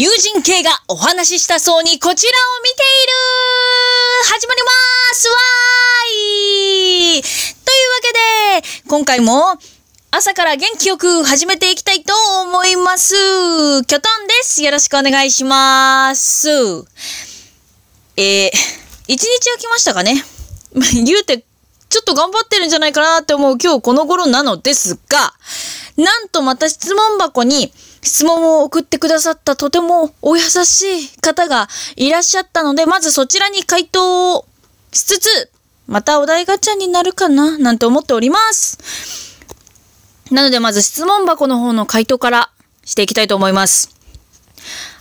友人系がお話ししたそうにこちらを見ている始まりますわーいというわけで、今回も朝から元気よく始めていきたいと思います。キョトンです。よろしくお願いします。えー、一日空きましたかね言うて、ちょっと頑張ってるんじゃないかなって思う今日この頃なのですが、なんとまた質問箱に質問を送ってくださったとてもお優しい方がいらっしゃったので、まずそちらに回答をしつつ、またお題ガチャになるかななんて思っております。なのでまず質問箱の方の回答からしていきたいと思います。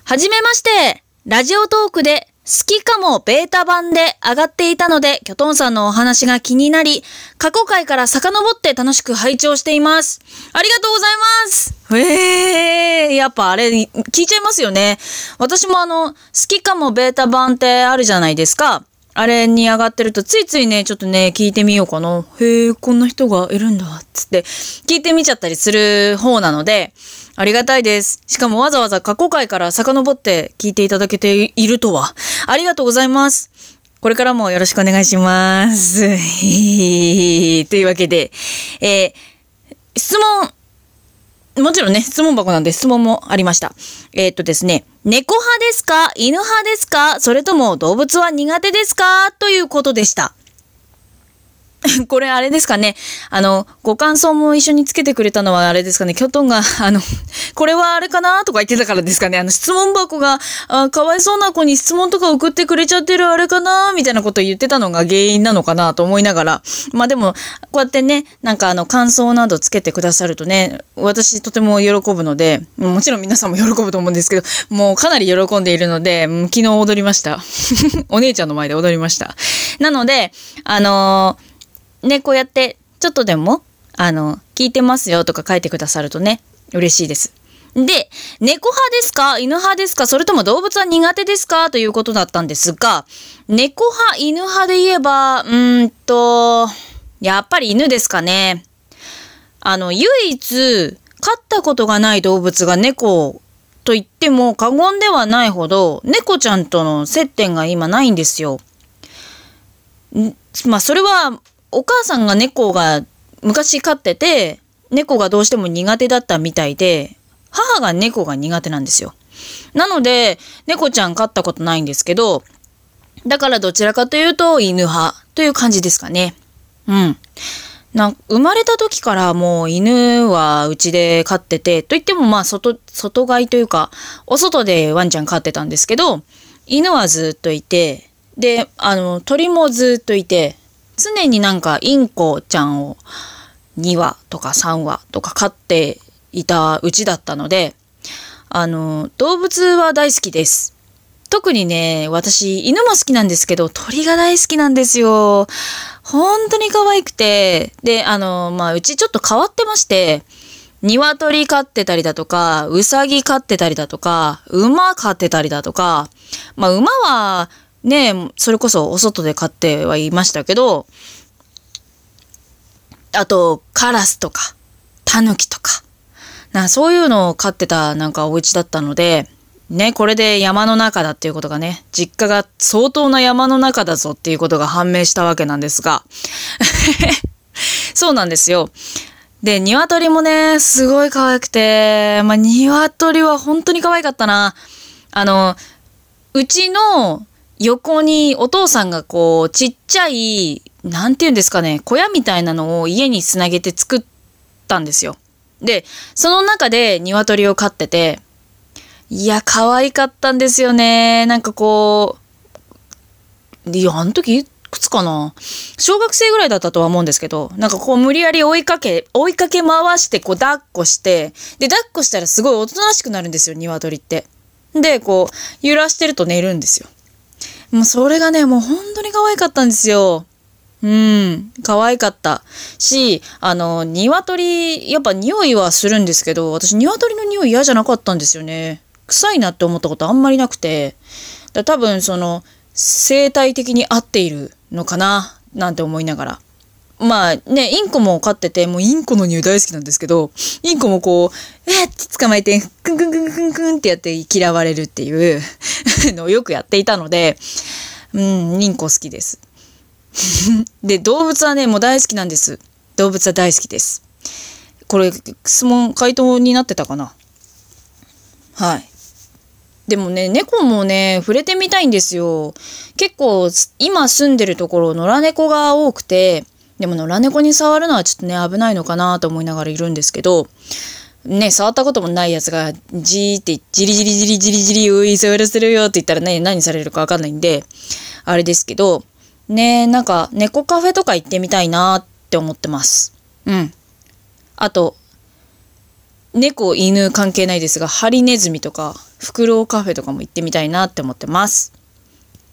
はじめまして、ラジオトークで好きかもベータ版で上がっていたので、キョトンさんのお話が気になり、過去回から遡って楽しく拝聴しています。ありがとうございますええー、やっぱあれ、聞いちゃいますよね。私もあの、好きかもベータ版ってあるじゃないですか。あれに上がってると、ついついね、ちょっとね、聞いてみようかな。へえ、こんな人がいるんだ、つって、聞いてみちゃったりする方なので、ありがたいです。しかもわざわざ過去回から遡って聞いていただけているとは。ありがとうございます。これからもよろしくお願いします。というわけで、えー、質問、もちろんね、質問箱なんで質問もありました。えー、っとですね、猫派ですか？犬派ですか？それとも動物は苦手ですか？ということでした。これあれですかね。あの、ご感想も一緒につけてくれたのはあれですかね。キョトンが、あの、これはあれかなとか言ってたからですかね。あの、質問箱が、あかわいそうな子に質問とか送ってくれちゃってるあれかなみたいなこと言ってたのが原因なのかなと思いながら。まあでも、こうやってね、なんかあの、感想などつけてくださるとね、私とても喜ぶので、もちろん皆さんも喜ぶと思うんですけど、もうかなり喜んでいるので、昨日踊りました。お姉ちゃんの前で踊りました。なので、あのーね、こうやって、ちょっとでも、あの、聞いてますよとか書いてくださるとね、嬉しいです。で、猫派ですか？犬派ですか？それとも動物は苦手ですか？ということだったんですが、猫派、犬派で言えば、うんと、やっぱり犬ですかね。あの、唯一、飼ったことがない動物が猫と言っても過言ではないほど、猫ちゃんとの接点が今ないんですよ。まあ、それはお母さんが猫が昔飼ってて、猫がどうしても苦手だったみたいで、母が猫が苦手なんですよ。なので、猫ちゃん飼ったことないんですけど、だからどちらかというと犬派という感じですかね。うん。な生まれた時からもう犬はうちで飼ってて、といってもまあ外、外飼いというか、お外でワンちゃん飼ってたんですけど、犬はずっといて、で、あの、鳥もずっといて、常になんかインコちゃんを2羽とか3羽とか飼っていたうちだったので、あの、動物は大好きです。特にね、私、犬も好きなんですけど、鳥が大好きなんですよ。本当に可愛くて、で、あの、まあ、うちちょっと変わってまして、鶏飼ってたりだとか、うさぎ飼ってたりだとか、馬飼ってたりだとか、まあ、馬は、ねそれこそお外で飼ってはいましたけど、あと、カラスとか、タヌキとか、なそういうのを飼ってたなんかお家だったので、ね、これで山の中だっていうことがね、実家が相当な山の中だぞっていうことが判明したわけなんですが、そうなんですよ。で、鶏もね、すごい可愛くて、まあ、鶏は本当に可愛かったな。あの、うちの横にお父さんがこう、ちっちゃい、なんて言うんですかね、小屋みたいなのを家につなげて作ったんですよ。で、その中で鶏を飼ってて、いや、可愛かったんですよね。なんかこう、いや、あの時いくつかな？小学生ぐらいだったとは思うんですけど、なんかこう無理やり追いかけ、追いかけ回してこう抱っこして、で、抱っこしたらすごいおとなしくなるんですよ、鶏って。で、こう、揺らしてると寝るんですよ。もうそれがね、もう本当に可愛かったんですよ。うん、可愛かった。し、あの、鶏、やっぱ匂いはするんですけど、私鶏の匂い嫌じゃなかったんですよね。臭いなって思ったことあんまりなくて。だ多分その、生態的に合っているのかな、なんて思いながら。まあね、インコも飼ってて、もうインコの匂い大好きなんですけど、インコもこう、えー、って捕まえて、クンクンクンクンクンってやって嫌われるっていう のをよくやっていたので、うん、インコ好きです。で、動物はね、もう大好きなんです。動物は大好きです。これ、質問、回答になってたかな？はい。でもね、猫もね、触れてみたいんですよ。結構、今住んでるところ、野良猫が多くて、でも野良猫に触るのはちょっとね、危ないのかなと思いながらいるんですけど、ね、触ったこともないやつが、じーって、じりじりじりじりじり、うい、触らせるよって言ったらね、何されるかわかんないんで、あれですけど、ね、なんか、猫カフェとか行ってみたいなって思ってます。うん。あと、猫、犬関係ないですが、ハリネズミとか、フクロウカフェとかも行ってみたいなって思ってます。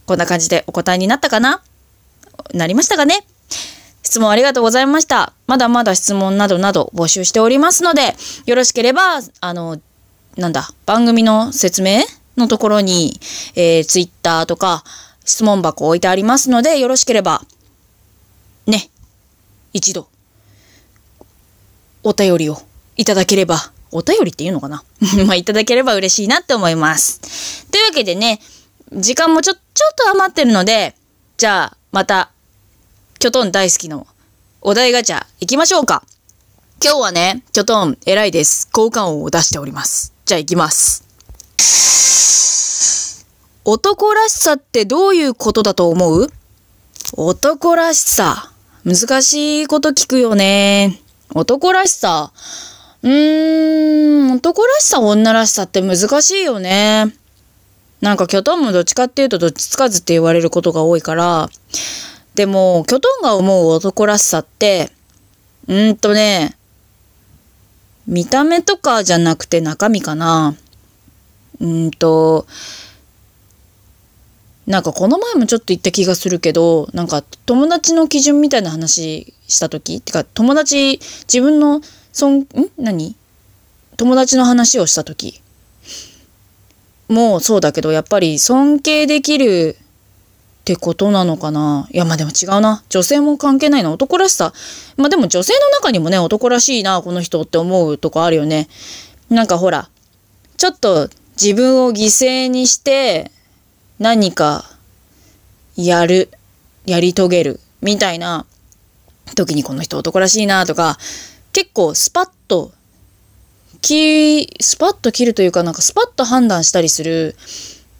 こんな感じでお答えになったかな？なりましたかね？質問ありがとうございました。まだまだ質問などなど募集しておりますので、よろしければ、あの、なんだ、番組の説明のところに、えー、ツイッターとか質問箱置いてありますので、よろしければ、ね、一度、お便りをいただければ、お便りっていうのかな？まあ、いただければ嬉しいなって思います。というわけでね、時間もちょ、ちょっと余ってるので、じゃあ、またキョトン大好きのお題ガチャ行きましょうか。今日はね、キョトン偉いです。交換音を出しております。じゃあ行きます。男らしさってどういうことだと思う？男らしさ。難しいこと聞くよね。男らしさ。うーん、男らしさ、女らしさって難しいよね。なんか、キョトンもどっちかっていうとどっちつかずって言われることが多いから、でも、キョトンが思う男らしさって、うんとね、見た目とかじゃなくて中身かな。うんと、なんかこの前もちょっと言った気がするけど、なんか友達の基準みたいな話した時ってか友達、自分の、そん、ん？何？友達の話をした時。もうそうだけど、やっぱり尊敬できるってことなのかな？いや、まあでも違うな。女性も関係ないな。男らしさ。まあでも女性の中にもね、男らしいな、この人って思うとこあるよね。なんかほら、ちょっと自分を犠牲にして何かやる、やり遂げるみたいな時にこの人男らしいなとか、結構スパッと、き、スパッと切るというかなんかスパッと判断したりする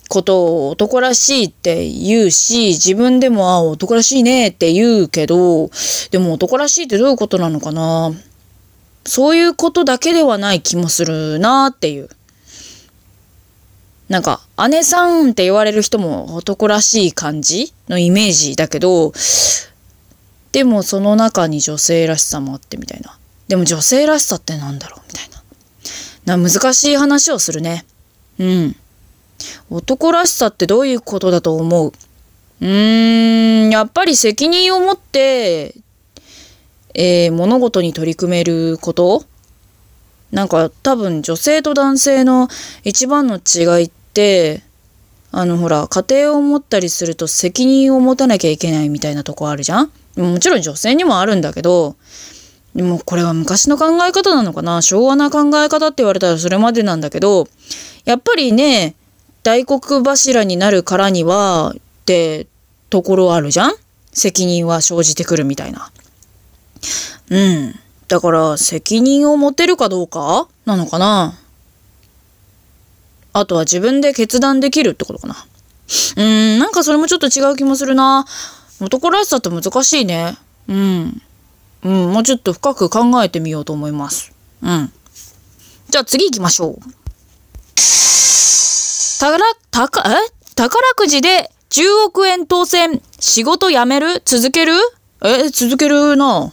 ことを男らしいって言うし、自分でも、あ、男らしいねって言うけど、でも男らしいってどういうことなのかな？そういうことだけではない気もするなっていう。なんか、姉さんって言われる人も男らしい感じのイメージだけど、でもその中に女性らしさもあってみたいな。でも女性らしさってなんだろうみたいな。な、難しい話をするね。うん。男らしさってどういうことだと思う？うーん、やっぱり責任を持って、えー、物事に取り組めること？なんか多分女性と男性の一番の違いって、あのほら、家庭を持ったりすると責任を持たなきゃいけないみたいなとこあるじゃん？もちろん女性にもあるんだけど、でもこれは昔の考え方なのかな？昭和な考え方って言われたらそれまでなんだけど、やっぱりね、大黒柱になるからにはってところあるじゃん？責任は生じてくるみたいな。うん。だから責任を持てるかどうかなのかなあとは自分で決断できるってことかな。うーん、なんかそれもちょっと違う気もするな。男らしさって難しいね。うん。うん、もうちょっと深く考えてみようと思います。うん。じゃあ次行きましょう。宝、宝、え？宝くじで10億円当選。仕事辞める？続ける？え、続けるな。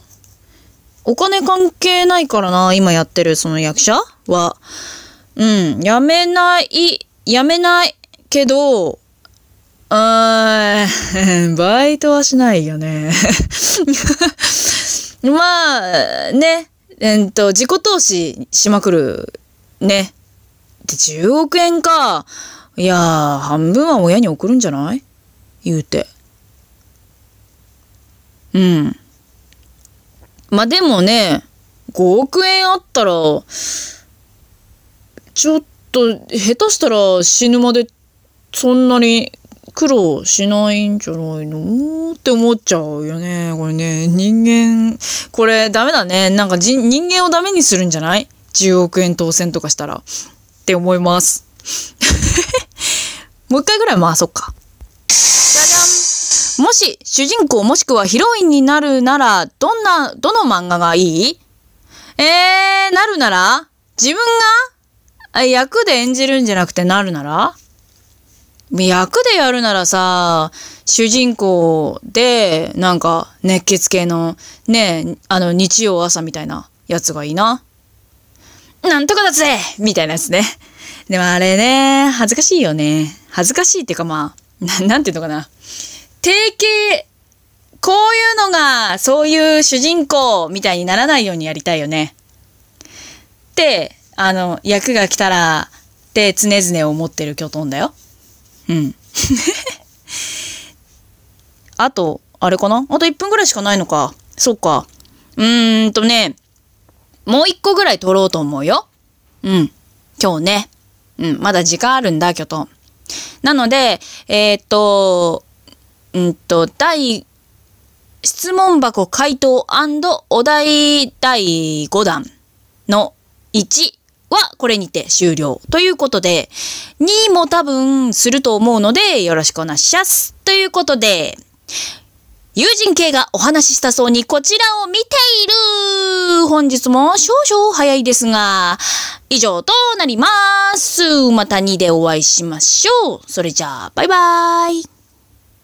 お金関係ないからな、今やってるその役者は。うん、辞めない、辞めないけど、あー、バイトはしないよね。まあ、ね、えっと、自己投資しまくる。ね。で、10億円か。いやー、半分は親に送るんじゃない？言うて。うん。まあでもね、5億円あったら、ちょっと下手したら死ぬまでそんなに苦労しないんじゃないの？って思っちゃうよね。これね、人間、これダメだね。なんか人人間をダメにするんじゃない ?10 億円当選とかしたら。って思います。もう一回ぐらい回そっか。じゃじゃん。もし、主人公もしくはヒロインになるなら、どんな、どの漫画がいい？えー、なるなら自分が役で演じるんじゃなくてなるなら？役でやるならさ、主人公で、なんか、熱血系の、ね、あの、日曜朝みたいなやつがいいな。なんとかだぜみたいなやつね。でもあれね、恥ずかしいよね。恥ずかしいっていうかまあ、ななんていうのかな。定型、こういうのが、そういう主人公みたいにならないようにやりたいよね。って、あの、役が来たら、って常々思ってる巨トンだよ。うん。あと、あれかな？あと1分ぐらいしかないのか。そっか。うーんとね、もう1個ぐらい撮ろうと思うよ。うん。今日ね。うん、まだ時間あるんだ、巨トン。なので、えー、っと、うんと、第、質問箱回答お題第5弾の1はこれにて終了。ということで、2も多分すると思うのでよろしくお願いします。ということで、友人系がお話ししたそうにこちらを見ている本日も少々早いですが、以上となります。また2でお会いしましょう。それじゃあ、バイバーイ。